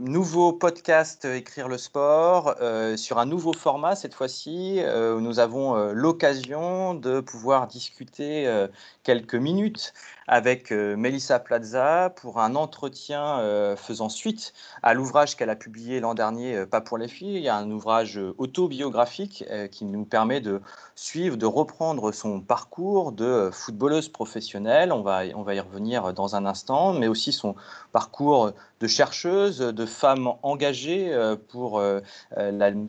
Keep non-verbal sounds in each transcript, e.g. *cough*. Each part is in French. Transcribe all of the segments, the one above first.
nouveau podcast Écrire le sport sur un nouveau format cette fois-ci. où nous avons l'occasion de pouvoir discuter quelques minutes avec euh, Melissa Plaza pour un entretien euh, faisant suite à l'ouvrage qu'elle a publié l'an dernier, euh, Pas pour les filles. Un ouvrage autobiographique qui nous permet de suivre, de reprendre son parcours de footballeuse professionnelle. On va, on va y revenir dans un instant, mais aussi son parcours de chercheuse, de femme engagée pour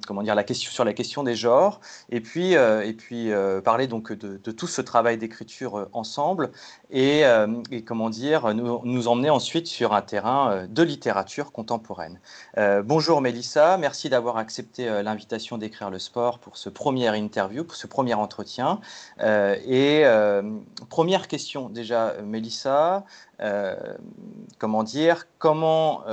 comment dire, la question, sur la question des genres. Et puis, et puis parler donc de tout ce travail d'écriture ensemble. Et euh, et comment dire, nous, nous, emmener ensuite sur un terrain euh, de littérature contemporaine. Euh, bonjour Mélissa, merci d'avoir accepté l'invitation d'écrire le sport pour ce premier interview, pour ce premier entretien. et première question déjà, Mélissa, comment dire, comment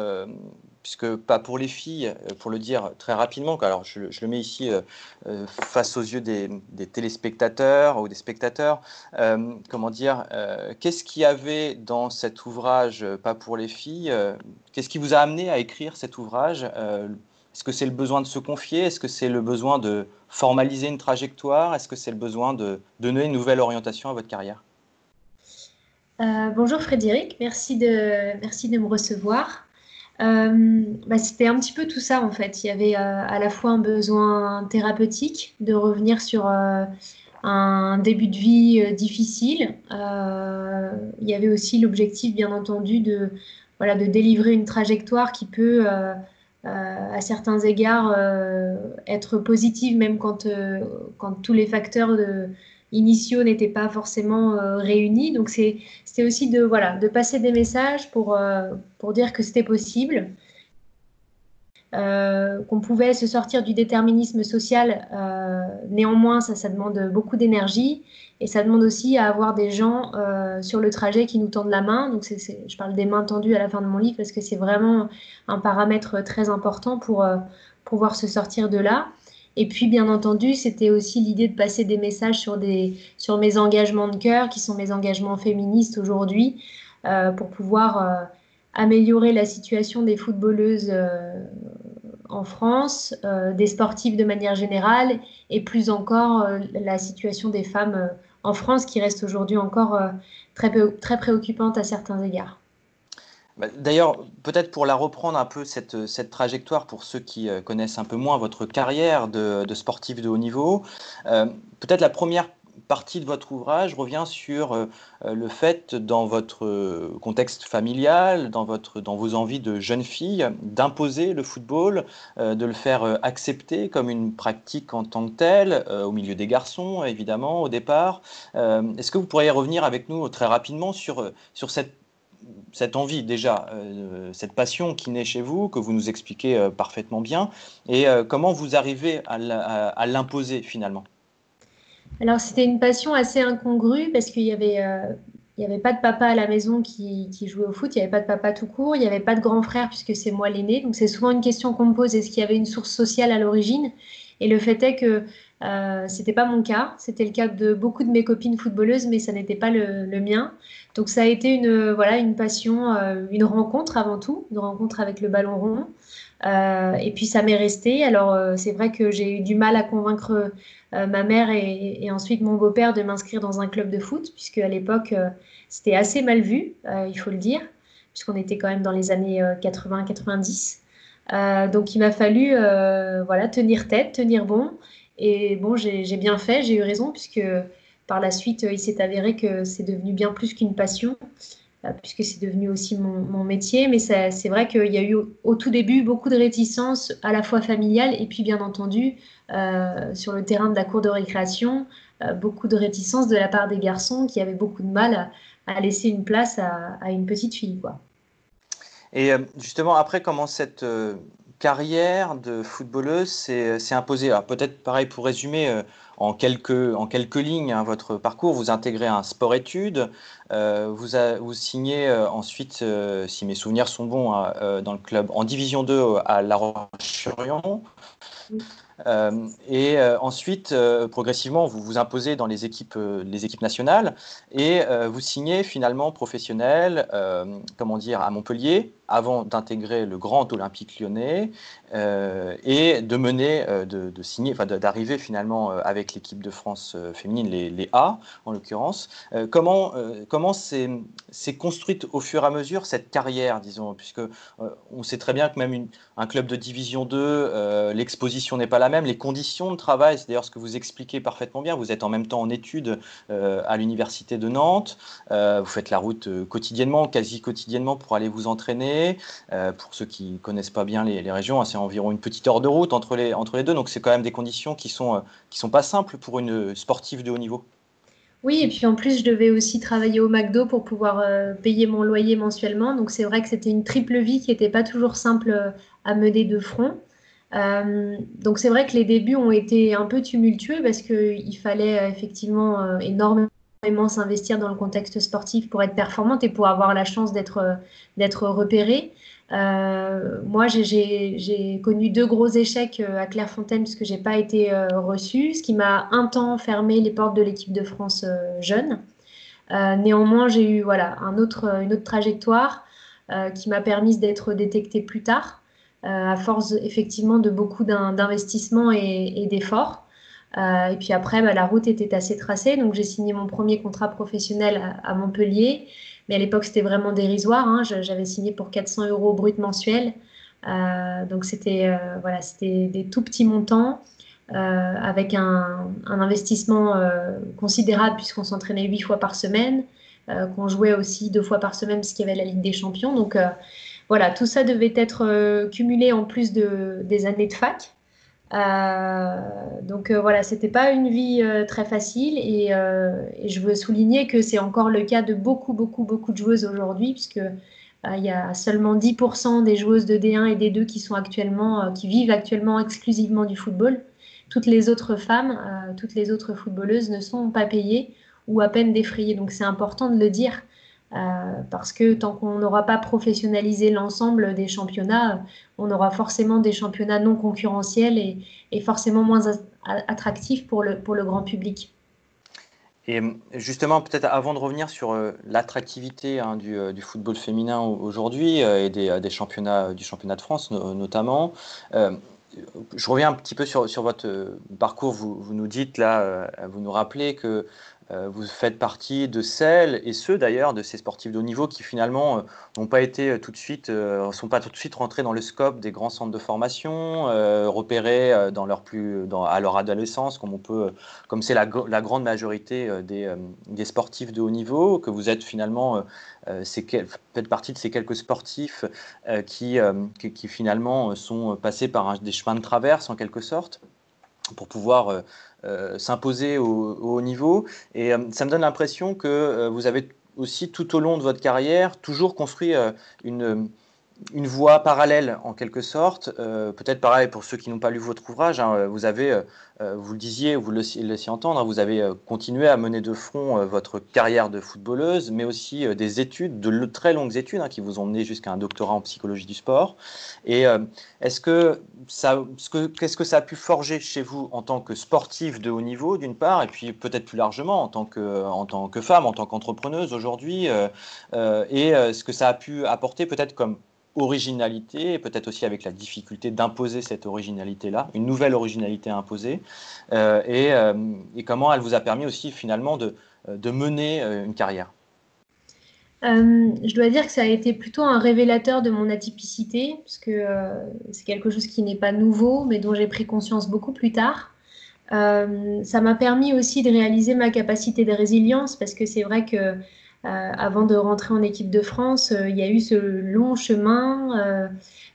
puisque pas pour les filles, euh, pour le dire très rapidement, alors je, le mets ici euh, euh, face aux yeux des, téléspectateurs ou des spectateurs, comment dire, qu'est-ce qu'il y avait dans cet ouvrage Pas pour les filles Qu'est-ce qui vous a amené à écrire cet ouvrage Est-ce que c'est le besoin de se confier Est-ce que c'est le besoin de formaliser une trajectoire Est-ce que c'est le besoin de donner une nouvelle orientation à votre carrière? Bonjour Frédéric, merci de, merci de me recevoir. Euh, bah, c'était un petit peu tout ça en fait. Il y avait euh, à la fois un besoin thérapeutique de revenir sur euh, un début de vie difficile. il y avait aussi l'objectif, bien entendu, de, voilà, de délivrer une trajectoire qui peut, à certains égards, être positive, même quand, quand tous les facteurs de, initiaux n'étaient pas forcément euh, réunis. Donc c'était aussi de, voilà, de passer des messages pour, euh, pour dire que c'était possible, euh, qu'on pouvait se sortir du déterminisme social. néanmoins, ça, ça demande beaucoup d'énergie et ça demande aussi à avoir des gens sur le trajet qui nous tendent la main. Donc je parle des mains tendues à la fin de mon livre parce que c'est vraiment un paramètre très important pour pouvoir se sortir de là. Et puis, bien entendu, c'était aussi l'idée de passer des messages sur, des, sur mes engagements de cœur, qui sont mes engagements féministes aujourd'hui, euh, pour pouvoir euh, améliorer la situation des footballeuses euh, en France, des sportifs de manière générale, et plus encore la situation des femmes en France, qui reste aujourd'hui encore très, très préoccupante à certains égards. Bah, d'ailleurs, peut-être pour la reprendre un peu, cette, cette, trajectoire, pour ceux qui euh, connaissent un peu moins votre carrière de, sportif de haut niveau, euh, peut-être la première partie de votre ouvrage revient sur euh, le fait, dans votre contexte familial, dans, votre, dans vos envies de jeune fille, d'imposer le football, de le faire accepter comme une pratique en tant que telle, au milieu des garçons, évidemment, au départ. Est-ce que vous pourriez revenir avec nous très rapidement sur, sur cette cette envie déjà, euh, cette passion qui naît chez vous, que vous nous expliquez euh, parfaitement bien, et euh, comment vous arrivez à l'imposer finalement? Alors c'était une passion assez incongrue parce qu'il y avait... il n'y avait pas de papa à la maison qui, jouait au foot, il n'y avait pas de papa tout court, il n'y avait pas de grand frère puisque c'est moi l'aîné. Donc c'est souvent une question qu'on me pose, est-ce qu'il y avait une source sociale à l'origine? Et le fait est que euh, c'était pas mon cas, c'était le cas de beaucoup de mes copines footballeuses, mais ça n'était pas le, mien. Donc ça a été une voilà une passion, euh, une rencontre avant tout, une rencontre avec le ballon rond. Euh, et puis ça m'est resté. Alors euh, c'est vrai que j'ai eu du mal à convaincre ma mère et, et, ensuite mon beau-père de m'inscrire dans un club de foot, puisque à l'époque c'était assez mal vu, il faut le dire, puisqu'on était quand même dans les années 80-90. donc il m'a fallu voilà tenir tête, tenir bon. Et bon, j'ai bien fait, j'ai eu raison, puisque par la suite, il s'est avéré que c'est devenu bien plus qu'une passion, euh, puisque c'est devenu aussi mon, métier. Mais c'est vrai qu'il y a eu au, tout début beaucoup de réticences, à la fois familiales et puis bien entendu euh, sur le terrain de la cour de récréation, euh, beaucoup de réticences de la part des garçons qui avaient beaucoup de mal à, laisser une place à, une petite fille. Et justement, après, comment cette carrière de footballeuse s'est imposée? Peut-être pareil pour résumer, euh, en, quelques, en quelques lignes hein, votre parcours. Vous intégrez un sport-études, vous, vous signez ensuite, si mes souvenirs sont bons, hein, dans le club en Division 2 à La Roche-sur-Yon. Euh, et euh, ensuite, euh, progressivement, vous vous imposez dans les équipes, les équipes nationales et vous signez finalement professionnel, comment dire, à Montpellier avant d'intégrer le Grand Olympique lyonnais et de mener, de, signer, enfin d'arriver finalement avec l'équipe de France féminine, les, A en l'occurrence. comment comment s'est construite au fur et à mesure cette carrière, disons, puisque on sait très bien que même un club de Division 2, l'exposition n'est pas la même, les conditions de travail, c'est d'ailleurs ce que vous expliquez parfaitement bien, vous êtes en même temps en études euh, à l'université de Nantes, euh, vous faites la route euh, quotidiennement, quasi quotidiennement pour aller vous entraîner. Pour ceux qui ne connaissent pas bien les, régions, hein, c'est environ une petite heure de route entre les, entre les deux, donc c'est quand même des conditions qui ne sont, qui sont pas simples pour une sportive de haut niveau. Oui, et puis en plus, je devais aussi travailler au McDo pour pouvoir payer mon loyer mensuellement. Donc c'est vrai que c'était une triple vie qui n'était pas toujours simple à mener de front. Euh, donc c'est vrai que les débuts ont été un peu tumultueux parce qu'il fallait euh, effectivement euh, énormément s'investir dans le contexte sportif pour être performante et pour avoir la chance d'être d'être repérée. moi, j'ai connu deux gros échecs à Clairefontaine puisque j'ai pas été reçue, ce qui m'a un temps fermé les portes de l'équipe de France jeune. néanmoins, j'ai eu voilà un autre, une autre trajectoire qui m'a permis d'être détectée plus tard. Euh, à force effectivement de beaucoup d'investissements et, d'efforts. Euh, et puis après, bah, la route était assez tracée, donc j'ai signé mon premier contrat professionnel à, Montpellier. Mais à l'époque, c'était vraiment dérisoire. Hein. J'avais signé pour 400 euros brut mensuel. Euh, donc c'était voilà, c'était des tout petits montants avec un, un investissement considérable puisqu'on s'entraînait huit fois par semaine, qu'on jouait aussi deux fois par semaine parce qu'il y avait la Ligue des Champions. Donc voilà, tout ça devait être euh, cumulé en plus de, des années de fac. Euh, donc euh, voilà, c'était pas une vie très facile et, je veux souligner que c'est encore le cas de beaucoup, beaucoup, beaucoup de joueuses aujourd'hui, puisque il y a seulement 10% des joueuses de D1 et D2 qui sont actuellement, qui vivent actuellement exclusivement du football. Toutes les autres femmes, toutes les autres footballeuses ne sont pas payées ou à peine défrayées. Donc c'est important de le dire euh, parce que tant qu'on n'aura pas professionnalisé l'ensemble des championnats, on aura forcément des championnats non concurrentiels et, forcément moins attractifs pour le, grand public. Et justement, peut-être avant de revenir sur euh, l'attractivité hein, euh, du, football féminin aujourd'hui et des, championnats, du championnat de France notamment, je reviens un petit peu sur, votre parcours. Vous, nous dites là, vous nous rappelez que vous faites partie de celles et ceux d'ailleurs de ces sportifs de haut niveau qui finalement euh, n'ont pas été euh, tout de suite, sont pas tout de suite rentrés dans le scope des grands centres de formation, repérés dans leur plus, à leur adolescence, comme on peut, comme c'est la, grande majorité des, sportifs de haut niveau, que vous êtes finalement, faites partie de ces quelques sportifs qui, finalement sont passés par des chemins de traverse en quelque sorte? Pour pouvoir euh, s'imposer au, haut niveau. Et euh, ça me donne l'impression que euh, vous avez aussi tout au long de votre carrière toujours construit une une voie parallèle en quelque sorte, euh, peut-être pareil pour ceux qui n'ont pas lu votre ouvrage, hein, vous avez, euh, euh, vous le disiez, vous le laissiez entendre, hein, vous avez continué à mener de front votre carrière de footballeuse, mais aussi des études, de très longues études hein, qui vous ont mené jusqu'à un doctorat en psychologie du sport. Et est-ce que ça, qu'est-ce que ça a pu forger chez vous en tant que sportive de haut niveau d'une part, et puis peut-être plus largement en tant que, en tant que femme, en tant qu'entrepreneuse aujourd'hui, et ce que ça a pu apporter peut-être comme originalité, et peut-être aussi avec la difficulté d'imposer cette originalité-là, une nouvelle originalité à imposer, euh, euh, et, comment elle vous a permis aussi finalement de, euh, mener une carrière? Je dois dire que ça a été plutôt un révélateur de mon atypicité, parce que c'est quelque chose qui n'est pas nouveau, mais dont j'ai pris conscience beaucoup plus tard. ça m'a permis aussi de réaliser ma capacité de résilience, parce que c'est vrai que euh, avant de rentrer en équipe de France, euh, il y a eu ce long chemin euh,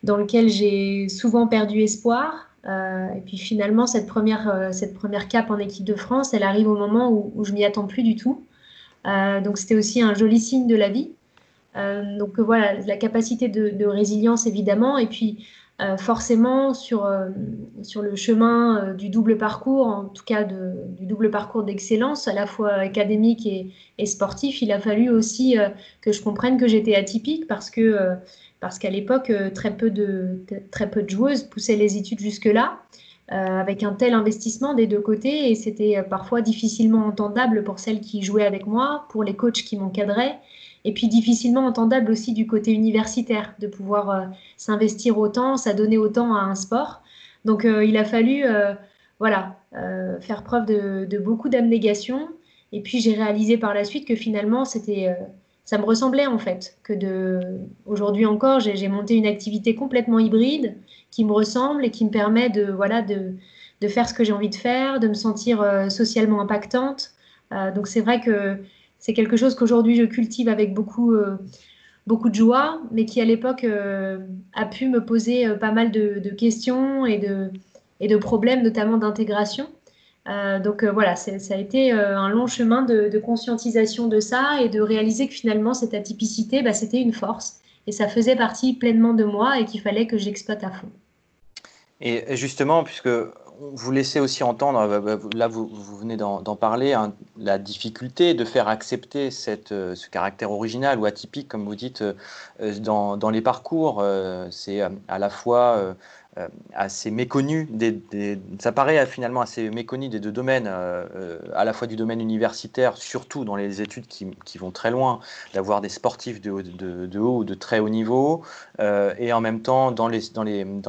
dans lequel j'ai souvent perdu espoir. et puis finalement, cette première, cette première cape en équipe de France, elle arrive au moment où, où je m'y attends plus du tout. donc c'était aussi un joli signe de la vie. donc voilà, la capacité de, de, résilience évidemment, et puis euh, forcément sur, euh, sur le chemin euh, du double parcours, en tout cas du double parcours d'excellence, à la fois académique et, sportif, il a fallu aussi que je comprenne que j'étais atypique parce qu'à l'époque, très, peu de, très peu de joueuses poussaient les études jusque-là. avec un tel investissement des deux côtés et c'était parfois difficilement entendable pour celles qui jouaient avec moi, pour les coachs qui m'encadraient et puis difficilement entendable aussi du côté universitaire, de pouvoir euh, s'investir autant, s'adonner autant à un sport. Donc euh, il a fallu euh, voilà, faire preuve de, beaucoup d'abnégation. Et puis j'ai réalisé par la suite que finalement c'était ça me ressemblait en fait. Que de aujourd'hui encore, j'ai monté une activité complètement hybride qui me ressemble et qui me permet de voilà de, de faire ce que j'ai envie de faire, de me sentir socialement impactante. donc c'est vrai que c'est quelque chose qu'aujourd'hui je cultive avec beaucoup, euh, beaucoup de joie, mais qui à l'époque euh, a pu me poser euh, pas mal de, questions et de, et de problèmes, notamment d'intégration. donc voilà, ça a été un long chemin de, conscientisation de ça et de réaliser que finalement cette atypicité, bah, c'était une force et ça faisait partie pleinement de moi et qu'il fallait que j'exploite à fond. Et justement, puisque vous laissez aussi entendre, euh, bah, là vous, venez d'en parler, hein, la difficulté de faire accepter euh, ce caractère original ou atypique, comme vous dites, euh, dans, les parcours. C'est à la fois assez méconnu. Des, ça paraît finalement assez méconnu des deux domaines, euh, euh, à la fois du domaine universitaire, surtout dans les études qui, vont très loin, d'avoir des sportifs de, haut ou de très haut niveau, et en même temps dans les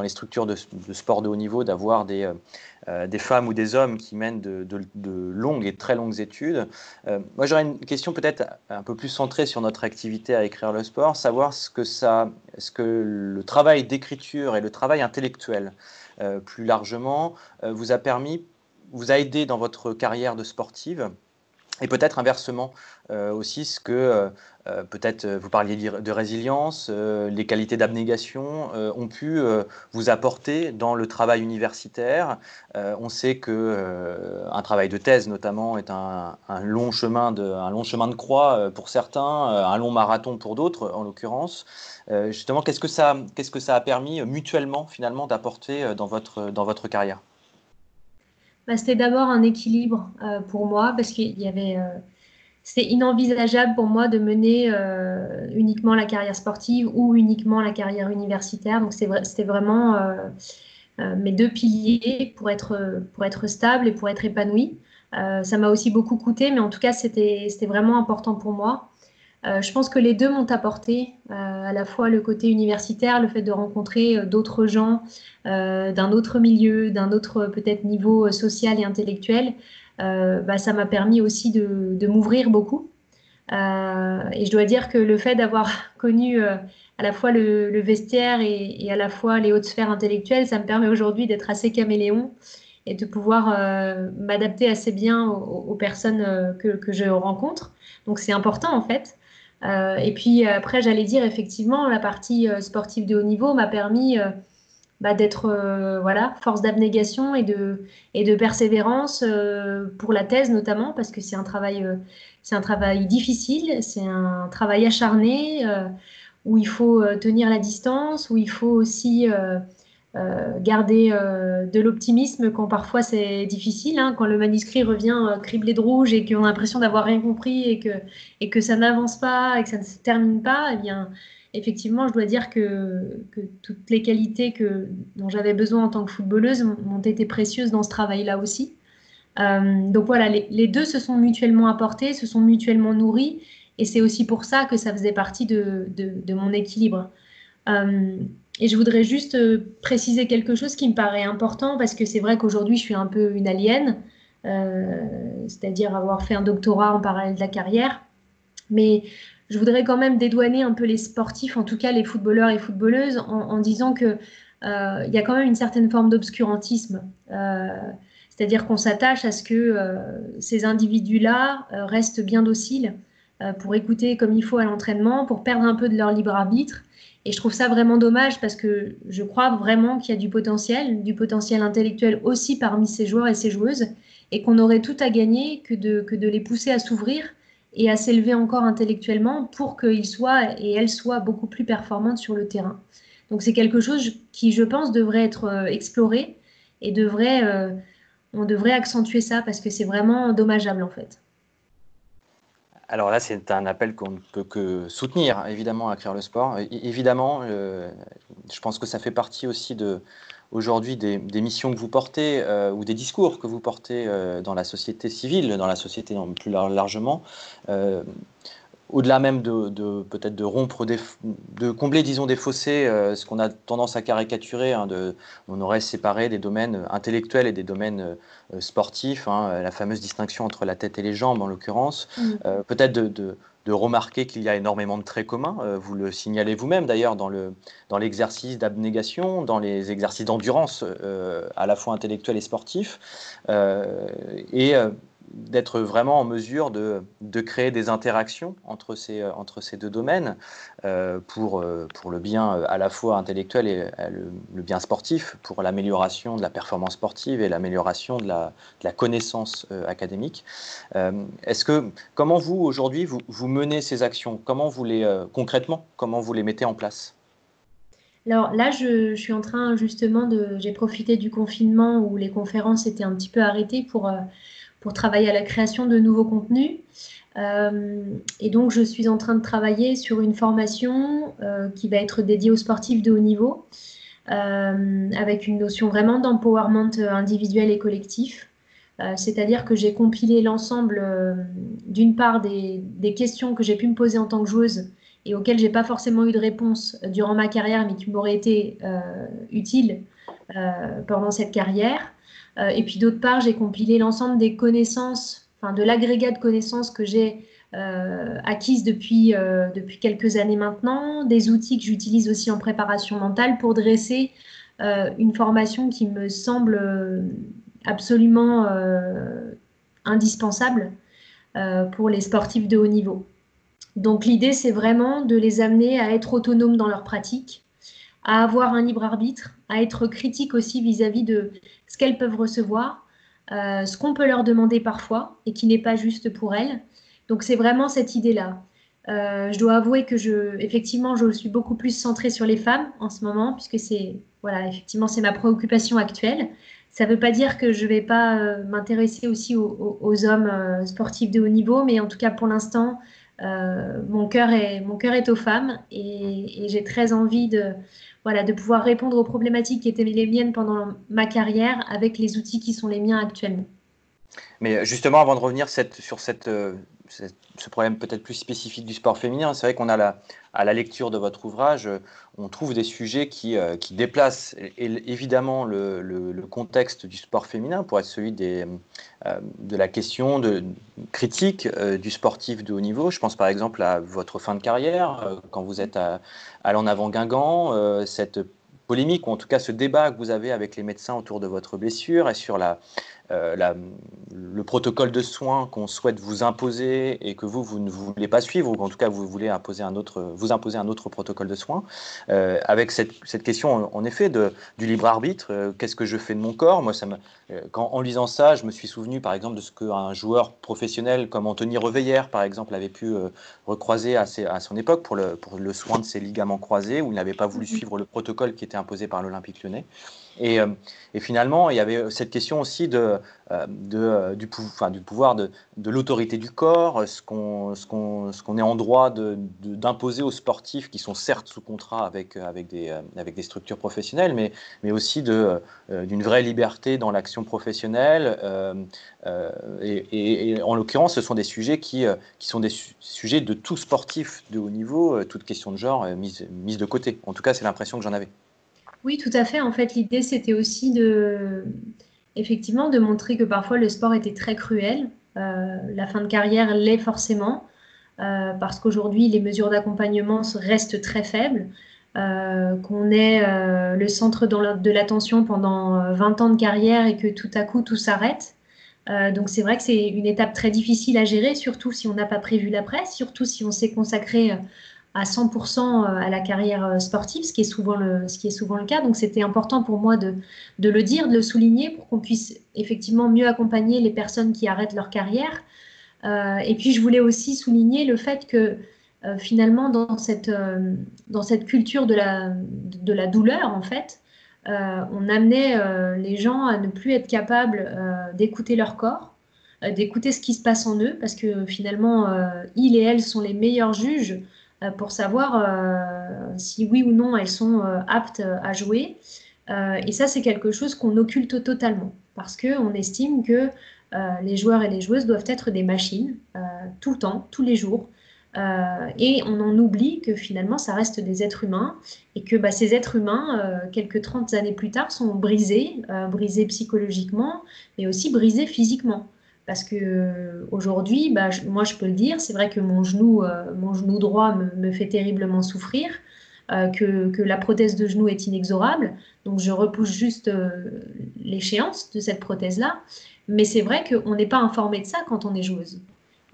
structures de, sport de haut niveau, d'avoir des euh, des femmes ou des hommes qui mènent de, longues et très longues études. Euh, moi, j'aurais une question peut-être un peu plus centrée sur notre activité à écrire le sport, savoir ce que, ça, ce que le travail d'écriture et le travail intellectuel, euh, plus largement, vous a permis, vous a aidé dans votre carrière de sportive et peut-être inversement euh, aussi ce que euh, euh, peut-être vous parliez de résilience, les qualités d'abnégation ont pu vous apporter dans le travail universitaire. on sait que un travail de thèse notamment est un, long chemin de croix pour certains, un long marathon pour d'autres en l'occurrence. justement, qu'est-ce que ça qu'est-ce que ça a permis mutuellement finalement d'apporter dans votre dans votre carrière? Bah, C'était d'abord un équilibre euh, pour moi parce qu'il y avait. Euh, c'est inenvisageable pour moi de mener euh, uniquement la carrière sportive ou uniquement la carrière universitaire. Donc c'était vraiment mes deux piliers pour être, pour être stable et pour être épanoui. ça m'a aussi beaucoup coûté, mais en tout cas c'était vraiment important pour moi. Euh, je pense que les deux m'ont apporté, euh, à la fois le côté universitaire, le fait de rencontrer euh, d'autres gens d'un autre milieu, d'un autre peut-être niveau social et intellectuel. Bah, ça m'a permis aussi de, m'ouvrir beaucoup. et je dois dire que le fait d'avoir *laughs* connu à la fois le, vestiaire et, à la fois les hautes sphères intellectuelles, ça me permet aujourd'hui d'être assez caméléon et de pouvoir m'adapter assez bien aux, personnes que, que, je rencontre. Donc c'est important en fait. Euh, et puis après, j'allais dire effectivement, la partie euh, sportive de haut niveau m'a permis euh, bah, d'être voilà, force d'abnégation et de, et de persévérance pour la thèse notamment, parce que c'est un travail, c'est un travail difficile, c'est un travail acharné où il faut tenir la distance, où il faut aussi euh, garder euh, de l'optimisme quand parfois c'est difficile, hein, quand le manuscrit revient euh, criblé de rouge et qu'on a l'impression d'avoir rien compris et que, et que ça n'avance pas et que ça ne se termine pas, eh bien, effectivement, je dois dire que, que toutes les qualités que, dont j'avais besoin en tant que footballeuse m'ont été précieuses dans ce travail-là aussi. donc voilà, les, deux se sont mutuellement apportés, se sont mutuellement nourris, et c'est aussi pour ça que ça faisait partie de, de mon équilibre. Et je voudrais juste euh, préciser quelque chose qui me paraît important parce que c'est vrai qu'aujourd'hui je suis un peu une alien, euh, c'est-à-dire avoir fait un doctorat en parallèle de la carrière. Mais je voudrais quand même dédouaner un peu les sportifs, en tout cas les footballeurs et footballeuses, en, disant que euh, il y a quand même une certaine forme d'obscurantisme. c'est-à-dire qu'on s'attache à ce que ces individus-là restent bien dociles pour écouter comme il faut à l'entraînement, pour perdre un peu de leur libre arbitre et je trouve ça vraiment dommage parce que je crois vraiment qu'il y a du potentiel, du potentiel intellectuel aussi parmi ces joueurs et ces joueuses, et qu'on aurait tout à gagner que de, que de les pousser à s'ouvrir et à s'élever encore intellectuellement pour qu'ils soient et elles soient beaucoup plus performantes sur le terrain. Donc c'est quelque chose qui, je pense, devrait être exploré et devrait, on devrait accentuer ça parce que c'est vraiment dommageable en fait. Alors là, c'est un appel qu'on ne peut que soutenir, évidemment, à Créer le Sport. évidemment, je pense que ça fait partie aussi de, aujourd'hui des, missions que vous portez euh, ou des discours que vous portez euh, dans la société civile, dans la société plus largement, euh, au-delà même de, peut-être de rompre, de combler, disons, des fossés, ce qu'on a tendance à caricaturer, hein, de, on aurait séparé des domaines intellectuels et des domaines sportifs, hein, la fameuse distinction entre la tête et les jambes en l'occurrence, mmh. peut-être de de remarquer qu'il y a énormément de traits communs. Euh, vous le signalez vous-même d'ailleurs dans, le, dans l'exercice d'abnégation, dans les exercices d'endurance euh, à la fois intellectuels et sportifs. Euh, et d'être vraiment en mesure de, de, créer des interactions entre ces, entre ces deux domaines euh, pour, euh, pour le bien à la fois intellectuel et le, bien sportif, pour l'amélioration de la performance sportive et l'amélioration de la, de la, connaissance euh, académique. Est-ce que, comment vous, aujourd'hui, vous, vous, menez ces actions? Comment vous les, concrètement, comment vous les mettez en place? Alors là, je, je, suis en train justement de. J'ai profité du confinement où les conférences étaient un petit peu arrêtées pour pour travailler à la création de nouveaux contenus. Euh, et donc, je suis en train de travailler sur une formation euh, qui va être dédiée aux sportifs de haut niveau, euh, avec une notion vraiment d'empowerment individuel et collectif. C'est-à-dire que j'ai compilé l'ensemble, d'une part, des, des, questions que j'ai pu me poser en tant que joueuse et auxquelles j'ai pas forcément eu de réponse durant ma carrière, mais qui m'auraient été utiles pendant cette carrière. Euh, et puis d'autre part, j'ai compilé l'ensemble des connaissances, enfin de l'agrégat de connaissances que j'ai euh, acquises depuis, euh, depuis quelques années maintenant, des outils que j'utilise aussi en préparation mentale pour dresser une formation qui me semble absolument indispensable pour les sportifs de haut niveau. Donc l'idée, c'est vraiment de les amener à être autonomes dans leur pratique, à avoir un libre arbitre, à être critique aussi vis-à-vis de ce qu'elles peuvent recevoir, euh, ce qu'on peut leur demander parfois et qui n'est pas juste pour elles. Donc c'est vraiment cette idée-là. Euh, je dois avouer que je, effectivement, je suis beaucoup plus centrée sur les femmes en ce moment, puisque c'est, voilà, effectivement, c'est ma préoccupation actuelle. Ça ne veut pas dire que je ne vais pas euh, m'intéresser aussi aux, hommes sportifs de haut niveau, mais en tout cas, pour l'instant, mon cœur est, mon cœur est aux femmes et, et j'ai très envie de, voilà, de pouvoir répondre aux problématiques qui étaient les miennes pendant ma carrière avec les outils qui sont les miens actuellement. Mais justement, avant de revenir sur cette, euh, ce problème peut-être plus spécifique du sport féminin, c'est vrai qu'on a la, à la lecture de votre ouvrage, on trouve des sujets qui, euh, qui déplacent évidemment le, le, contexte du sport féminin pour être celui des, euh, de la question de, critique du sportif de haut niveau. Je pense par exemple à votre fin de carrière, quand vous êtes à, à avant Guingamp, cette polémique, ou en tout cas ce débat que vous avez avec les médecins autour de votre blessure et sur la, euh, le protocole de soins qu'on souhaite vous imposer et que vous, vous ne voulez pas suivre, ou en tout cas vous voulez imposer un autre, vous imposer un autre protocole de soins, euh, avec cette, cette, question en, effet de, du libre arbitre, euh, qu'est-ce que je fais de mon corps? Moi, ça me, quand, en lisant ça, je me suis souvenu par exemple de ce qu'un joueur professionnel comme Anthony Reveillère, par exemple, avait pu recroiser à, à, son époque pour le, pour le soin de ses ligaments croisés, où il n'avait pas voulu mhm. suivre le protocole qui était imposé par l'Olympique lyonnais. Et, euh, et, finalement, il y avait cette question aussi de, euh, euh, du, enfin, du, pouvoir de, l'autorité du corps, ce qu'on est en droit d'imposer aux sportifs qui sont certes sous contrat avec, des, structures professionnelles, mais, aussi d'une vraie liberté dans l'action professionnelle. Et, en l'occurrence, ce sont des sujets qui, sont des sujets de tout sportif de haut niveau, toute question de genre mise de côté. En tout cas, c'est l'impression que j'en avais. Oui, tout à fait. En fait, l'idée, c'était aussi de, effectivement, de montrer que parfois le sport était très cruel. Euh, la fin de carrière l'est forcément, euh, parce qu'aujourd'hui, les mesures d'accompagnement restent très faibles. Euh, qu'on est le centre de l'attention pendant 20 ans de carrière et que tout à coup tout s'arrête. donc c'est vrai que c'est une étape très difficile à gérer, surtout si on n'a pas prévu l'après, surtout si on s'est consacré à 100% euh, à la carrière euh, sportive, ce qui est souvent le, ce qui est souvent le cas. Donc c'était important pour moi de, de, le dire, de le souligner pour qu'on puisse effectivement mieux accompagner les personnes qui arrêtent leur carrière. Euh, et puis je voulais aussi souligner le fait que finalement, dans cette, dans cette culture de la, de la douleur, en fait, on amenait les gens à ne plus être capables d'écouter leur corps, d'écouter ce qui se passe en eux, parce que finalement, ils et elles sont les meilleurs juges pour savoir si oui ou non elles sont aptes à jouer. et ça, c'est quelque chose qu'on occulte totalement, parce qu'on estime que euh, les joueurs et les joueuses doivent être des machines euh, tout le temps, tous les jours. Euh, et on en oublie que finalement, ça reste des êtres humains et que bah, ces êtres humains, quelques 30 années plus tard, sont brisés, brisés psychologiquement, mais aussi brisés physiquement. Parce que aujourd'hui, bah, moi je peux le dire, c'est vrai que mon genou, mon genou droit me, fait terriblement souffrir, que, que, la prothèse de genou est inexorable, donc je repousse juste l'échéance de cette prothèse-là. Mais c'est vrai qu'on n'est pas informé de ça quand on est joueuse.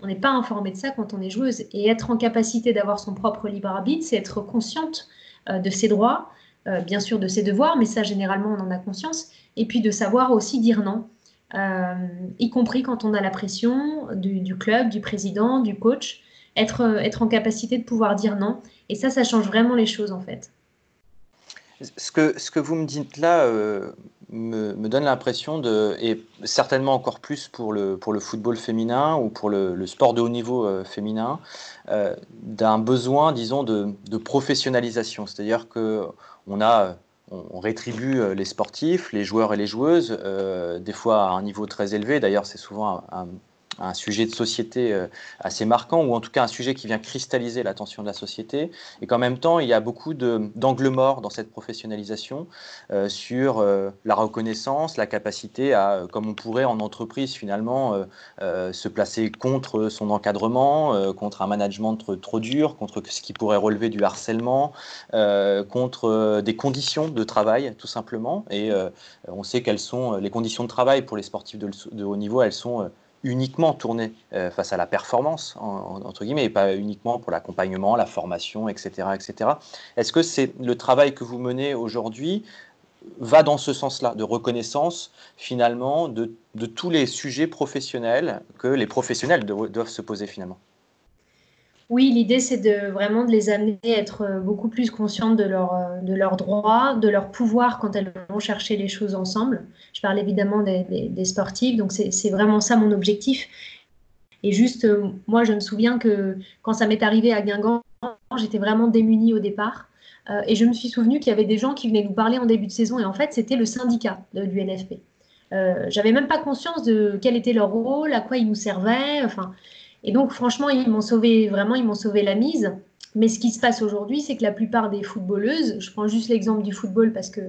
On n'est pas informé de ça quand on est joueuse. Et être en capacité d'avoir son propre libre arbitre, c'est être consciente euh, de ses droits, euh, bien sûr de ses devoirs, mais ça généralement on en a conscience. Et puis de savoir aussi dire non, euh, y compris quand on a la pression du, club, du président, du coach. Être, être en capacité de pouvoir dire non. Et ça, ça change vraiment les choses en fait. Ce que, ce que vous me dites là, me, donne l'impression de, et certainement encore plus pour le, pour le football féminin ou pour le, sport de haut niveau euh, féminin, euh, d'un besoin, disons, de, de professionnalisation. C'est-à-dire qu'on a on rétribue les sportifs, les joueurs et les joueuses, euh, des fois à un niveau très élevé. D'ailleurs, c'est souvent un sujet de société euh, assez marquant, ou en tout cas un sujet qui vient cristalliser l'attention de la société, et qu'en même temps, il y a beaucoup d'angles morts dans cette professionnalisation euh, sur euh, la reconnaissance, la capacité à, comme on pourrait en entreprise finalement, se placer contre son encadrement, contre un management trop dur, contre ce qui pourrait relever du harcèlement, contre des conditions de travail, tout simplement. Et on sait quelles sont les conditions de travail pour les sportifs de haut niveau, elles sont uniquement tourné euh, face à la performance, entre guillemets, et pas uniquement pour l'accompagnement, la formation, etc. etc. Est-ce que c'est le travail que vous menez aujourd'hui va dans ce sens-là, de reconnaissance finalement de, tous les sujets professionnels que les professionnels doivent se poser finalement? Oui, l'idée, c'est de vraiment de les amener à être euh, beaucoup plus conscientes de, euh, de leurs droits, de leur pouvoir quand elles vont chercher les choses ensemble. Je parle évidemment des, des, sportifs, donc c'est vraiment ça mon objectif. Et juste, euh, moi, je me souviens que quand ça m'est arrivé à Guingamp, j'étais vraiment démunie au départ. et je me suis souvenu qu'il y avait des gens qui venaient nous parler en début de saison, et en fait, c'était le syndicat de l'UNFP. Euh, J'avais même pas conscience de quel était leur rôle, à quoi ils nous servaient. Enfin, et donc, franchement, ils m'ont sauvé, vraiment, ils m'ont sauvé la mise. Mais ce qui se passe aujourd'hui, c'est que la plupart des footballeuses, je prends juste l'exemple du football parce que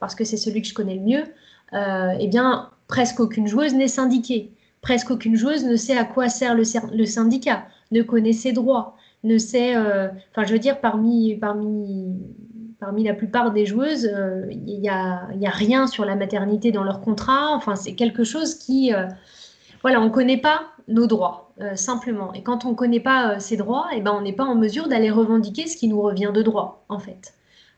parce que c'est celui que je connais le mieux, euh, eh bien, presque aucune joueuse n'est syndiquée. Presque aucune joueuse ne sait à quoi sert le, syndicat, ne connaît ses droits, ne sait. Euh, enfin, je veux dire, parmi, parmi, parmi la plupart des joueuses, euh, il n'y a, a, rien sur la maternité dans leur contrat. Enfin, c'est quelque chose qui. voilà, on ne connaît pas nos droits. Euh, simplement. Et quand on ne connaît pas euh, ses droits, et eh ben, on n'est pas en mesure d'aller revendiquer ce qui nous revient de droit, en fait.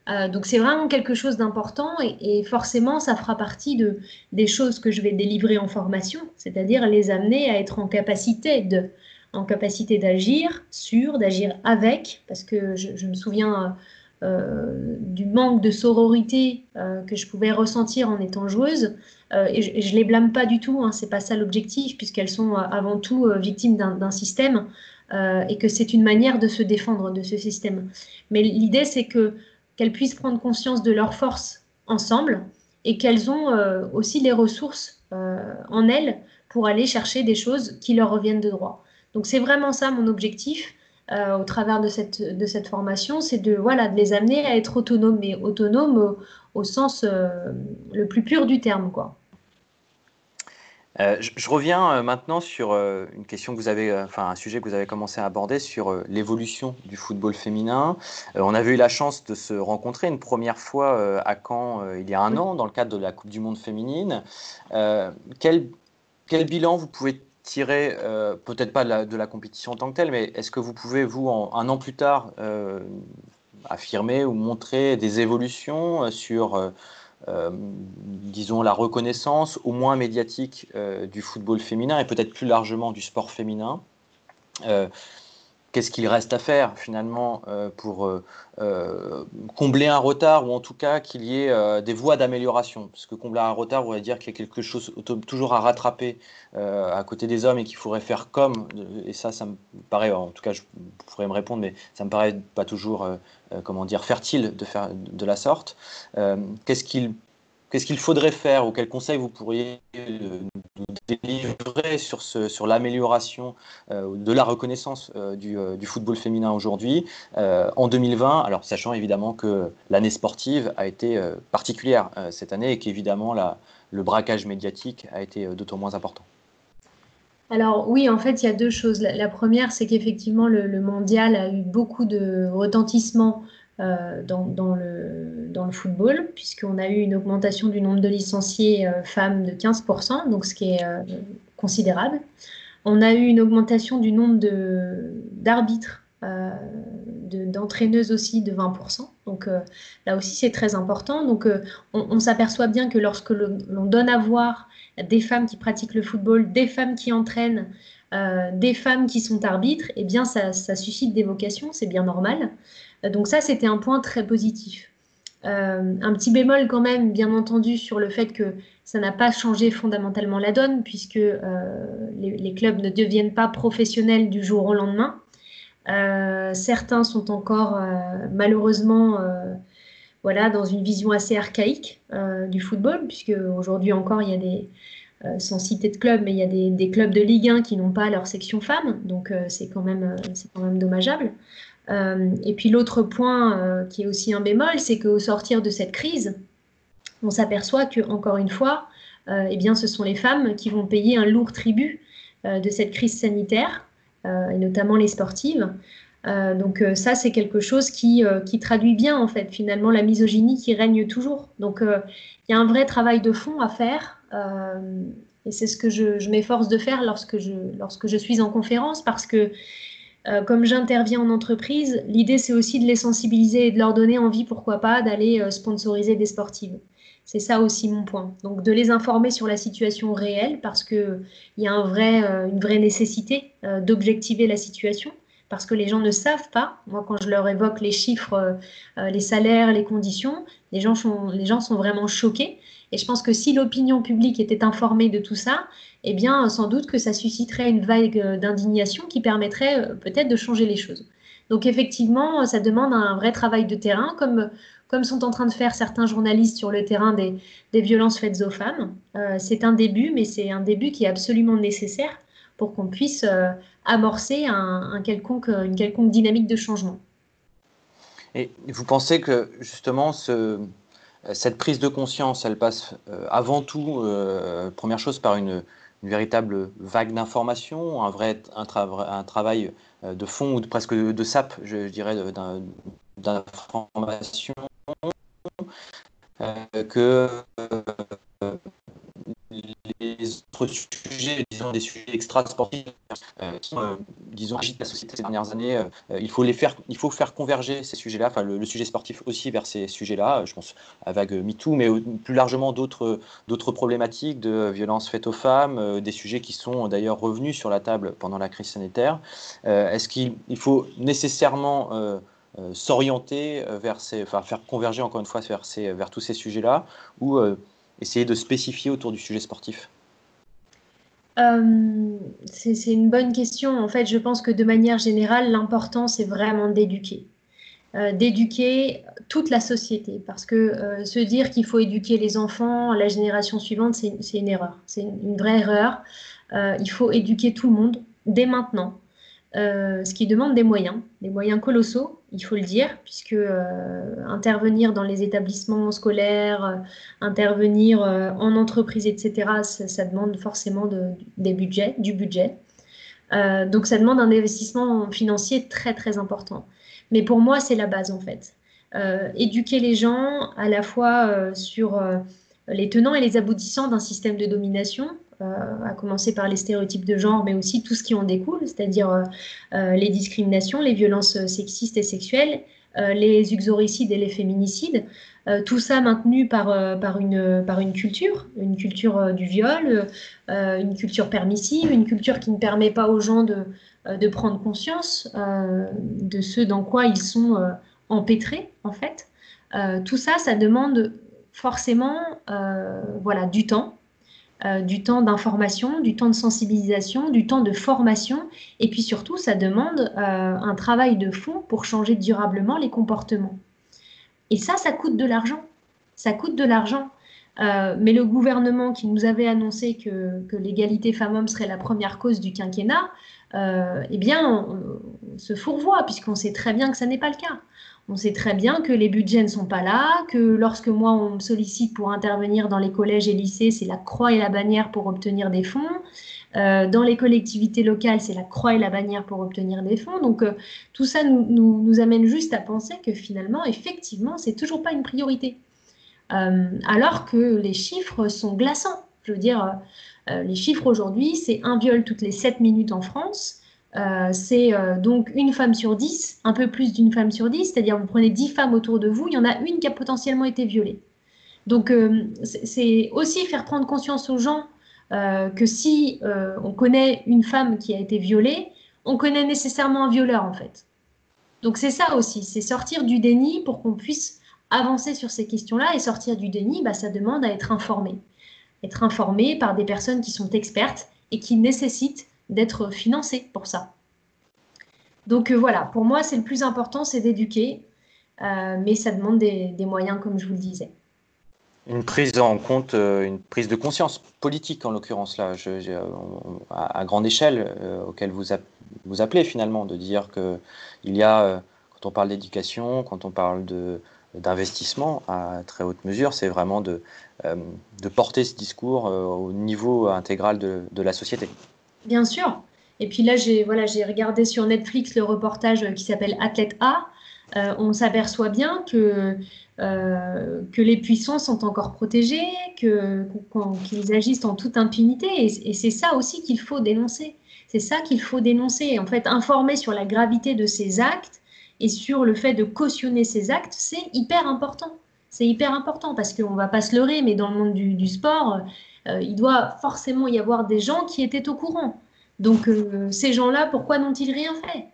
Euh, donc c'est vraiment quelque chose d'important et, forcément ça fera partie de, des choses que je vais délivrer en formation, c'est-à-dire les amener à être en capacité de, en capacité d'agir sur, d'agir avec, parce que je, me souviens du manque de sororité que je pouvais ressentir en étant joueuse. Euh, et, je, ne les blâme pas du tout, hein, c'est pas ça l'objectif, puisqu'elles sont euh, avant tout euh, victimes d'un système et que c'est une manière de se défendre de ce système. Mais l'idée, c'est que qu'elles puissent prendre conscience de leurs forces ensemble et qu'elles ont aussi les ressources en elles pour aller chercher des choses qui leur reviennent de droit. Donc c'est vraiment ça mon objectif au travers de cette, de cette formation, c'est de, voilà, de les amener à être autonomes, mais autonomes au, au sens le plus pur du terme. Quoi. Euh, je, reviens euh, maintenant sur euh, une question que vous avez, enfin un sujet que vous avez commencé à aborder sur l'évolution du football féminin. on avait eu la chance de se rencontrer une première fois à Caen il y a un an dans le cadre de la Coupe du Monde féminine. Quel, quel, bilan vous pouvez tirer, peut-être pas de la, compétition en tant que telle, mais est-ce que vous pouvez, vous, un an plus tard, affirmer ou montrer des évolutions sur euh, disons, la reconnaissance au moins médiatique euh, du football féminin et peut-être plus largement du sport féminin? Qu'est-ce qu'il reste à faire finalement euh, pour euh, euh, combler un retard ou en tout cas qu'il y ait des voies d'amélioration Parce que combler un retard voudrait dire qu'il y a quelque chose toujours à rattraper à côté des hommes et qu'il faudrait faire comme. Et ça, ça me paraît, en tout cas, je pourrais me répondre, mais ça me paraît pas toujours, comment dire, fertile de faire de la sorte. Qu'est-ce qu'il Qu'est-ce qu'il faudrait faire ou quels conseils vous pourriez nous délivrer sur, sur l'amélioration euh, de la reconnaissance euh, euh, du, football féminin aujourd'hui en 2020 Alors, sachant évidemment que l'année sportive a été particulière cette année et qu'évidemment le braquage médiatique a été d'autant moins important. Alors oui, en fait, il y a deux choses. La, première, c'est qu'effectivement, le, mondial a eu beaucoup de retentissement euh, dans, le, dans le football, puisqu'on a eu une augmentation du nombre de licenciés euh, femmes de 15%, donc ce qui est euh, considérable. On a eu une augmentation du nombre d'arbitres, d'entraîneuses aussi de 20%. Donc là aussi, c'est très important. Donc on, s'aperçoit bien que lorsque l'on donne à voir des femmes qui pratiquent le football, des femmes qui entraînent, des femmes qui sont arbitres, eh bien ça, ça suscite des vocations, c'est bien normal. Donc ça, c'était un point très positif. Euh, un petit bémol quand même, bien entendu, sur le fait que ça n'a pas changé fondamentalement la donne, puisque euh, les, clubs ne deviennent pas professionnels du jour au lendemain. Euh, certains sont encore malheureusement voilà, dans une vision assez archaïque du football, puisque aujourd'hui encore, il y a des, de clubs, mais il y a des, clubs de Ligue 1 qui n'ont pas leur section femmes, donc c'est quand, quand même dommageable. Euh, et puis l'autre point euh, qui est aussi un bémol, c'est qu'au sortir de cette crise, on s'aperçoit que encore une fois, euh, eh bien, ce sont les femmes qui vont payer un lourd tribut de cette crise sanitaire, et notamment les sportives. donc ça, c'est quelque chose qui, qui, traduit bien en fait finalement la misogynie qui règne toujours. Donc il y a un vrai travail de fond à faire. et c'est ce que je, je m'efforce de faire lorsque je, lorsque je suis en conférence parce que euh, comme j'interviens en entreprise, l'idée c'est aussi de les sensibiliser et de leur donner envie, pourquoi pas, d'aller euh, sponsoriser des sportives. C'est ça aussi mon point. Donc de les informer sur la situation réelle parce qu'il y a un vrai, euh, une vraie nécessité d'objectiver la situation parce que les gens ne savent pas. Moi, quand je leur évoque les chiffres, les salaires, les conditions, les gens, sont, les gens sont vraiment choqués. Et je pense que si l'opinion publique était informée de tout ça, eh bien, sans doute que ça susciterait une vague d'indignation qui permettrait euh, peut-être de changer les choses. Donc, effectivement, ça demande un vrai travail de terrain, comme, comme sont en train de faire certains journalistes sur le terrain des, violences faites aux femmes. Euh, c'est un début, mais c'est un début qui est absolument nécessaire pour qu'on puisse euh, amorcer un, quelconque, une quelconque dynamique de changement. Et vous pensez que justement ce, cette prise de conscience, elle passe avant tout, première chose, par une, véritable vague d'informations, un vrai un, travail euh, de fond ou de, presque de, sape, je, dirais, d'information, euh, que euh, sujets, des sujets extra-sportifs, euh, qui, euh, agitent la société ces dernières années, euh, il, faut les faire, il faut faire converger ces sujets-là, enfin le, sujet sportif aussi vers ces sujets-là, je pense à vague MeToo, mais plus largement d'autres, d'autres problématiques de violences faites aux femmes, des sujets qui sont d'ailleurs revenus sur la table pendant la crise sanitaire. est-ce qu'il faut nécessairement s'orienter vers ces, enfin faire converger encore une fois vers, ces, vers tous ces sujets-là, ou essayer de spécifier autour du sujet sportif? Euh, c'est une bonne question. En fait, je pense que de manière générale, l'important, c'est vraiment d'éduquer. Euh, d'éduquer toute la société. Parce que euh, se dire qu'il faut éduquer les enfants, la génération suivante, c'est une erreur. C'est une vraie erreur. il faut éduquer tout le monde dès maintenant. Euh, ce qui demande des moyens, des moyens colossaux, il faut le dire, puisque euh, intervenir dans les établissements scolaires, euh, intervenir en entreprise, etc., ça, demande forcément des budgets, du budget. donc ça demande un investissement financier très très important. Mais pour moi, c'est la base en fait. éduquer les gens à la fois sur les tenants et les aboutissants d'un système de domination, à commencer par les stéréotypes de genre, mais aussi tout ce qui en découle, c'est-à-dire euh, euh, les discriminations, les violences sexistes et sexuelles, les uxoricides et les féminicides. tout ça maintenu par, par, une, par une culture, une culture du viol, une culture permissive, une culture qui ne permet pas aux gens de, de prendre conscience de ce dans quoi ils sont empêtrés, en fait. tout ça, ça demande forcément voilà, du temps, euh, du temps d'information, du temps de sensibilisation, du temps de formation, et puis surtout, ça demande euh, un travail de fond pour changer durablement les comportements. Et ça, ça coûte de l'argent. Ça coûte de l'argent. Euh, mais le gouvernement qui nous avait annoncé que, l'égalité femmes-hommes serait la première cause du quinquennat, eh bien, on se fourvoie, puisqu'on sait très bien que ça n'est pas le cas. On sait très bien que les budgets ne sont pas là, que lorsque moi on me sollicite pour intervenir dans les collèges et lycées, c'est la croix et la bannière pour obtenir des fonds. Euh, dans les collectivités locales, c'est la croix et la bannière pour obtenir des fonds. Donc euh, tout ça nous, amène juste à penser que finalement, effectivement, c'est toujours pas une priorité. Euh, alors que les chiffres sont glaçants. Je veux dire, les chiffres aujourd'hui, c'est un viol toutes les 7 minutes en France. Euh, c'est euh, donc une femme sur dix, un peu plus d'une femme sur dix, c'est-à-dire vous prenez dix femmes autour de vous, il y en a une qui a potentiellement été violée. Donc euh, c'est aussi faire prendre conscience aux gens que si on connaît une femme qui a été violée, on connaît nécessairement un violeur en fait. Donc c'est ça aussi, c'est sortir du déni pour qu'on puisse avancer sur ces questions-là et sortir du déni, bah, ça demande à être informé. Être informé par des personnes qui sont expertes et qui nécessitent d'être financé pour ça. Donc euh, voilà, pour moi, c'est le plus important, c'est d'éduquer, euh, mais ça demande des, moyens, comme je vous le disais. Une prise en compte, euh, une prise de conscience politique en l'occurrence là, à, grande échelle, auquel vous, vous appelez finalement, de dire que il y a, quand on parle d'éducation, quand on parle de d'investissement à très haute mesure, c'est vraiment de, de porter ce discours au niveau intégral de, de la société. Bien sûr. Et puis là, j'ai voilà, j'ai regardé sur Netflix le reportage qui s'appelle Athlète A. Euh, on s'aperçoit bien que, euh, que les puissants sont encore protégés, qu'ils agissent en toute impunité. Et, c'est ça aussi qu'il faut dénoncer. C'est ça qu'il faut dénoncer. En fait, informer sur la gravité de ces actes et sur le fait de cautionner ces actes, c'est hyper important. C'est hyper important parce qu'on ne va pas se leurrer, mais dans le monde du sport, euh, il doit forcément y avoir des gens qui étaient au courant. Donc euh, ces gens-là, pourquoi n'ont-ils rien fait?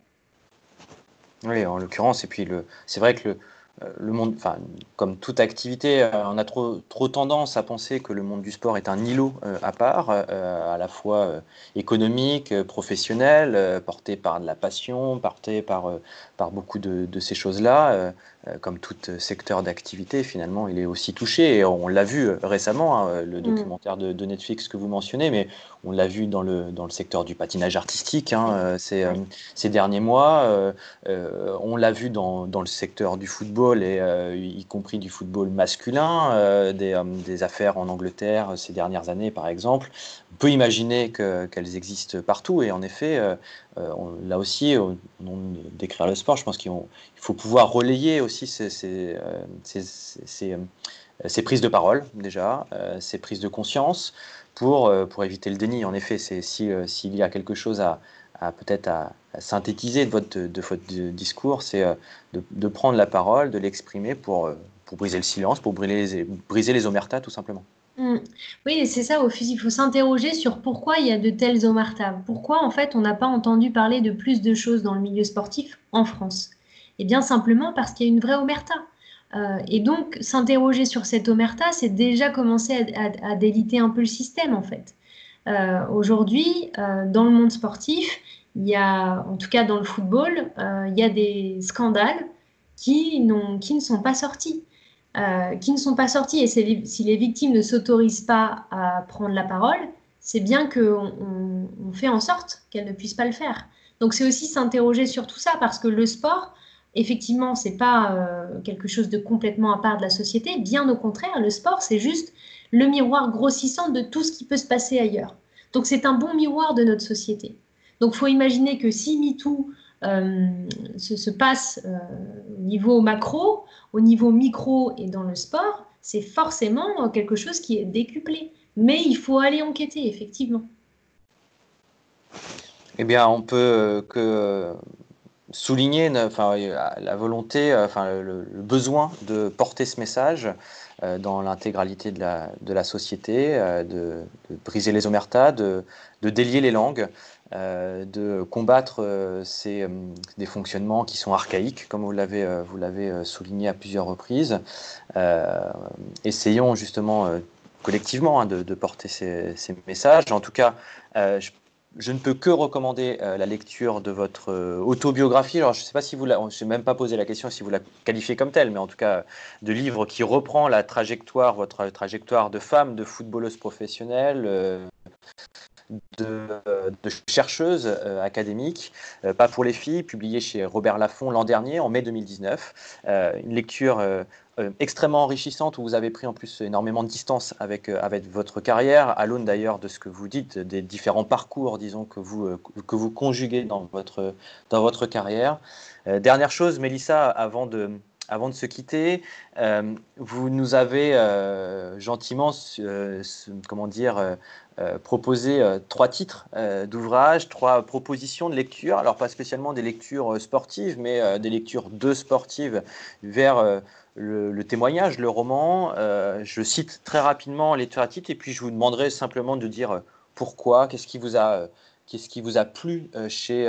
Oui, en l'occurrence, et puis c'est vrai que le, euh, le monde, enfin, comme toute activité, on a trop, trop tendance à penser que le monde du sport est un îlot à part, à la fois économique, professionnel, porté par de la passion, porté par, par beaucoup de, de ces choses-là. Euh, comme tout euh, secteur d'activité, finalement, il est aussi touché. Et on l'a vu euh, récemment, hein, le mm. documentaire de, Netflix que vous mentionnez, mais on l'a vu dans le, dans le secteur du patinage artistique hein, ces, ces, derniers mois. on l'a vu dans, dans, le secteur du football, et, y compris du football masculin, des, des, affaires en Angleterre ces dernières années, par exemple. On peut imaginer qu'elles existent partout. Et en effet, là aussi, au nom d'écrire le sport, je pense qu'il faut pouvoir relayer aussi ces, euh, euh, prises de parole, déjà, euh, ces prises de conscience, pour, éviter le déni. En effet, s'il si, y a quelque chose à, peut-être synthétiser de votre, discours, c'est de, prendre la parole, de l'exprimer pour, pour briser le silence, pour briser les, briser les omertas, tout simplement. Mmh. Oui, c'est ça, au fusil. Il faut s'interroger sur pourquoi il y a de telles omertas. Pourquoi, en fait, on n'a pas entendu parler de plus de choses dans le milieu sportif en France? Eh bien simplement parce qu'il y a une vraie omerta. Euh, et donc, s'interroger sur cette omerta, c'est déjà commencer à, déliter un peu le système, en fait. Euh, aujourd'hui, euh, dans le monde sportif, il y a, en tout cas dans le football, il y a des scandales qui ne sont pas sortis. Qui ne sont pas sortis. Et si les victimes ne s'autorisent pas à prendre la parole, c'est bien qu'on on fait en sorte qu'elles ne puissent pas le faire. Donc c'est aussi s'interroger sur tout ça, parce que le sport, effectivement, ce n'est pas euh, quelque chose de complètement à part de la société. Bien au contraire, le sport, c'est juste le miroir grossissant de tout ce qui peut se passer ailleurs. Donc c'est un bon miroir de notre société. Donc faut imaginer que si MeToo euh, se, passe euh, au niveau macro, au niveau micro et dans le sport, c'est forcément quelque chose qui est décuplé. Mais il faut aller enquêter, effectivement. Eh bien, on peut que souligner la volonté, enfin, le, besoin de porter ce message dans l'intégralité de la, société, de, briser les omertas, de délier les langues. De combattre ces, des fonctionnements qui sont archaïques, comme vous l'avez, vous l'avez souligné à plusieurs reprises. essayons justement collectivement hein, de, porter ces, messages. En tout cas, euh, je, ne peux que recommander euh, la lecture de votre euh, autobiographie. Je ne sais pas si vous la, même pas posé la question si vous la qualifiez comme telle, mais en tout cas, de livre qui reprend la trajectoire, votre trajectoire de femme, de footballeuse professionnelle de, chercheuse euh, académique, euh, Pas pour les filles, publiée chez Robert Laffont l'an dernier, en mai 2019. Euh, une lecture extrêmement enrichissante où vous avez pris en plus énormément de distance avec, avec votre carrière, à l'aune d'ailleurs de ce que vous dites, des différents parcours, disons, que vous, que vous conjuguez dans votre, dans votre carrière. dernière chose, Mélissa, avant de, avant de se quitter, vous nous avez gentiment, comment dire, euh, euh, trois titres euh, d'ouvrages, trois propositions de lecture. Alors pas spécialement des lectures sportives, mais des lectures de sportives vers le, témoignage, le roman. je cite très rapidement les trois titres et puis je vous demanderai simplement de dire pourquoi, qu'est-ce qui vous a Qu'est-ce qui vous a plu chez,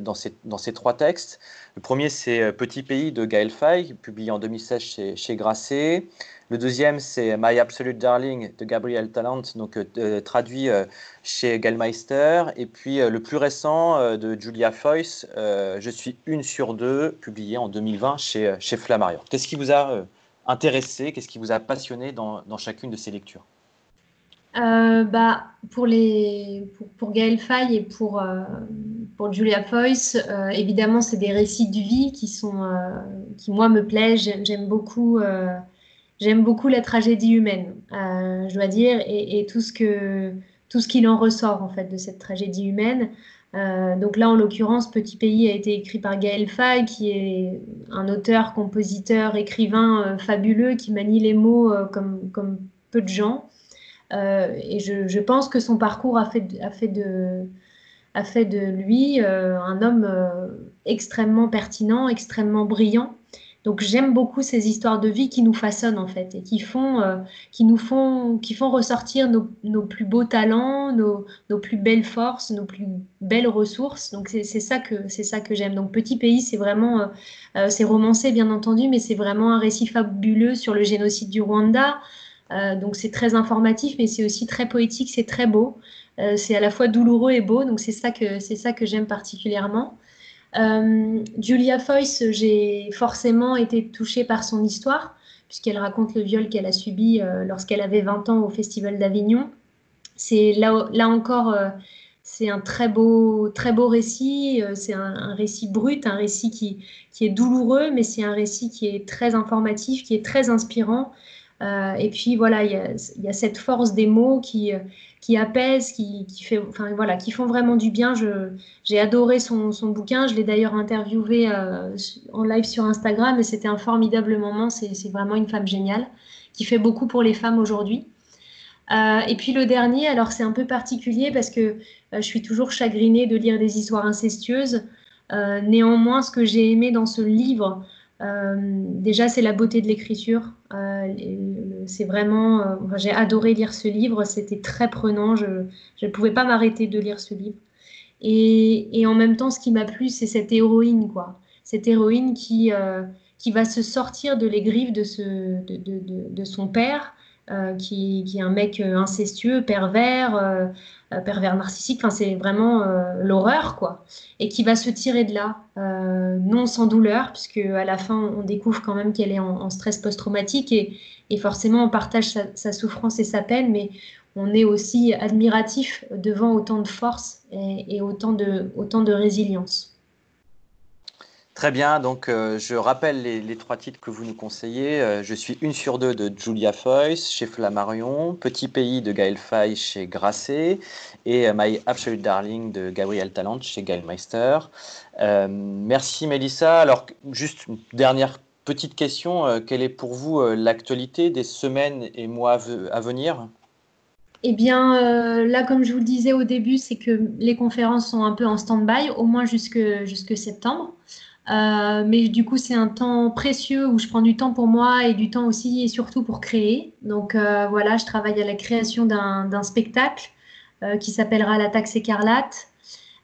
dans, ces, dans, ces, trois textes Le premier, c'est Petit pays de Gaël Faye, publié en 2016 chez, chez Grasset. Le deuxième, c'est My Absolute Darling de Gabriel Talent, donc euh, traduit euh, chez Gallmeister. Et puis euh, le plus récent de Julia Foyce, Je suis une sur deux, publié en 2020 chez, chez Flammarion. Qu'est-ce qui vous a intéressé, qu'est-ce qui vous a passionné dans, dans chacune de ces lectures? Bah, pour, les, pour, pour Gaël Faye et pour, pour Julia Foyce, évidemment, c'est des récits de vie qui, sont, qui moi, me plaisent. J'aime beaucoup j'aime beaucoup la tragédie humaine, euh, je dois dire, et, tout ce que tout ce qu'il en ressort en fait de cette tragédie humaine. Euh, donc là, en l'occurrence, Petit Pays a été écrit par Gaël Faye, qui est un auteur, compositeur, écrivain euh, fabuleux, qui manie les mots comme, comme peu de gens. Et je, pense que son parcours a fait, de, lui un homme extrêmement pertinent, extrêmement brillant. Donc j'aime beaucoup ces histoires de vie qui nous façonnent en fait et qui font, euh, nous font, qui font ressortir nos, plus beaux talents, nos, plus belles forces, nos plus belles ressources. Donc c'est ça que c'est ça que j'aime. Donc Petit Pays, c'est vraiment, euh, euh, c'est romancé bien entendu, mais c'est vraiment un récit fabuleux sur le génocide du Rwanda. Donc c'est très informatif, mais c'est aussi très poétique, c'est très beau. c'est à la fois douloureux et beau. Donc c'est ça que ça que j'aime particulièrement. Euh, Julia Foyce, j'ai forcément été touchée par son histoire, puisqu'elle raconte le viol qu'elle a subi euh, lorsqu'elle avait 20 ans au Festival d'Avignon. C'est là, là encore, euh, c'est un très beau, très beau récit. c'est un, récit brut, un récit qui, qui est douloureux, mais c'est un récit qui est très informatif, qui est très inspirant. Et puis voilà, il y, a, cette force des mots qui, qui apaisent, qui, qui, fait, enfin, voilà, qui font vraiment du bien. J'ai adoré son, son, bouquin. Je l'ai d'ailleurs interviewé euh, en live sur Instagram et c'était un formidable moment. C'est vraiment une femme géniale qui fait beaucoup pour les femmes aujourd'hui. Euh, et puis le dernier, alors c'est un peu particulier parce que euh, je suis toujours chagrinée de lire des histoires incestueuses. néanmoins, ce que j'ai aimé dans ce livre, euh, déjà, c'est la beauté de l'écriture. Euh, c'est vraiment, euh, j'ai adoré lire ce livre. C'était très prenant. Je ne pouvais pas m'arrêter de lire ce livre. Et, et, en même temps, ce qui m'a plu, c'est cette héroïne, quoi. Cette héroïne qui, qui va se sortir de les griffes de, ce, de, de, de son père, qui, qui, est un mec incestueux, pervers, euh, pervers narcissique. Enfin, c'est vraiment euh, l'horreur, quoi. Et qui va se tirer de là, euh, non sans douleur, puisque à la fin, on découvre quand même qu'elle est en, stress post-traumatique et, forcément, on partage sa, souffrance et sa peine, mais on est aussi admiratif devant autant de force et, et autant, de, autant de résilience. Très bien, donc euh, je rappelle les, trois titres que vous nous conseillez. Euh, je suis une sur deux de Julia Foyce chez Flammarion, Petit pays de Gaël Faye chez Grasset et euh, My Absolute Darling de Gabriel Talent chez Gaël Meister. merci Mélissa. Alors juste une dernière petite question, quelle est pour vous l'actualité des semaines et mois à venir? Eh bien, là, comme je vous le disais au début, c'est que les conférences sont un peu en stand-by, au moins jusque, jusque septembre. Euh, mais du coup, c'est un temps précieux où je prends du temps pour moi et du temps aussi et surtout pour créer. Donc euh, voilà, je travaille à la création d'un spectacle euh, qui s'appellera La taxe écarlate.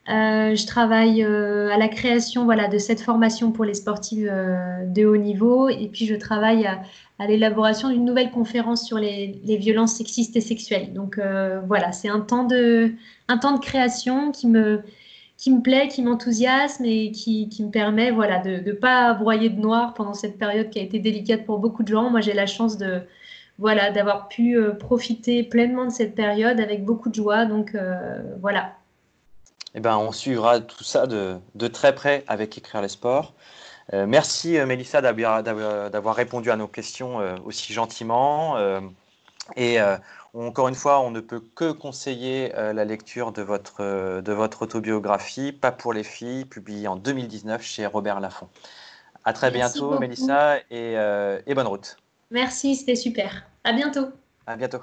je travaille à la création voilà, de cette formation pour les sportifs de haut niveau et puis je travaille à, l'élaboration d'une nouvelle conférence sur les, violences sexistes et sexuelles. Donc voilà, c'est un temps de création qui me, qui me plaît, qui m'enthousiasme et qui, qui, me permet voilà, de ne pas broyer de noir pendant cette période qui a été délicate pour beaucoup de gens. Moi, j'ai la chance de voilà d'avoir pu euh, profiter pleinement de cette période avec beaucoup de joie. Donc euh, voilà. Eh ben, on suivra tout ça de, de très près avec Écrire les sports. Euh, merci Mélissa d'avoir répondu à nos questions aussi gentiment. et encore une fois, on ne peut que conseiller euh, la lecture de votre, euh, de votre autobiographie, Pas pour les filles, publiée en 2019 chez Robert Laffont. À très bientôt, Mélissa, et, euh, et bonne route. Merci, c'était super. À bientôt. À bientôt.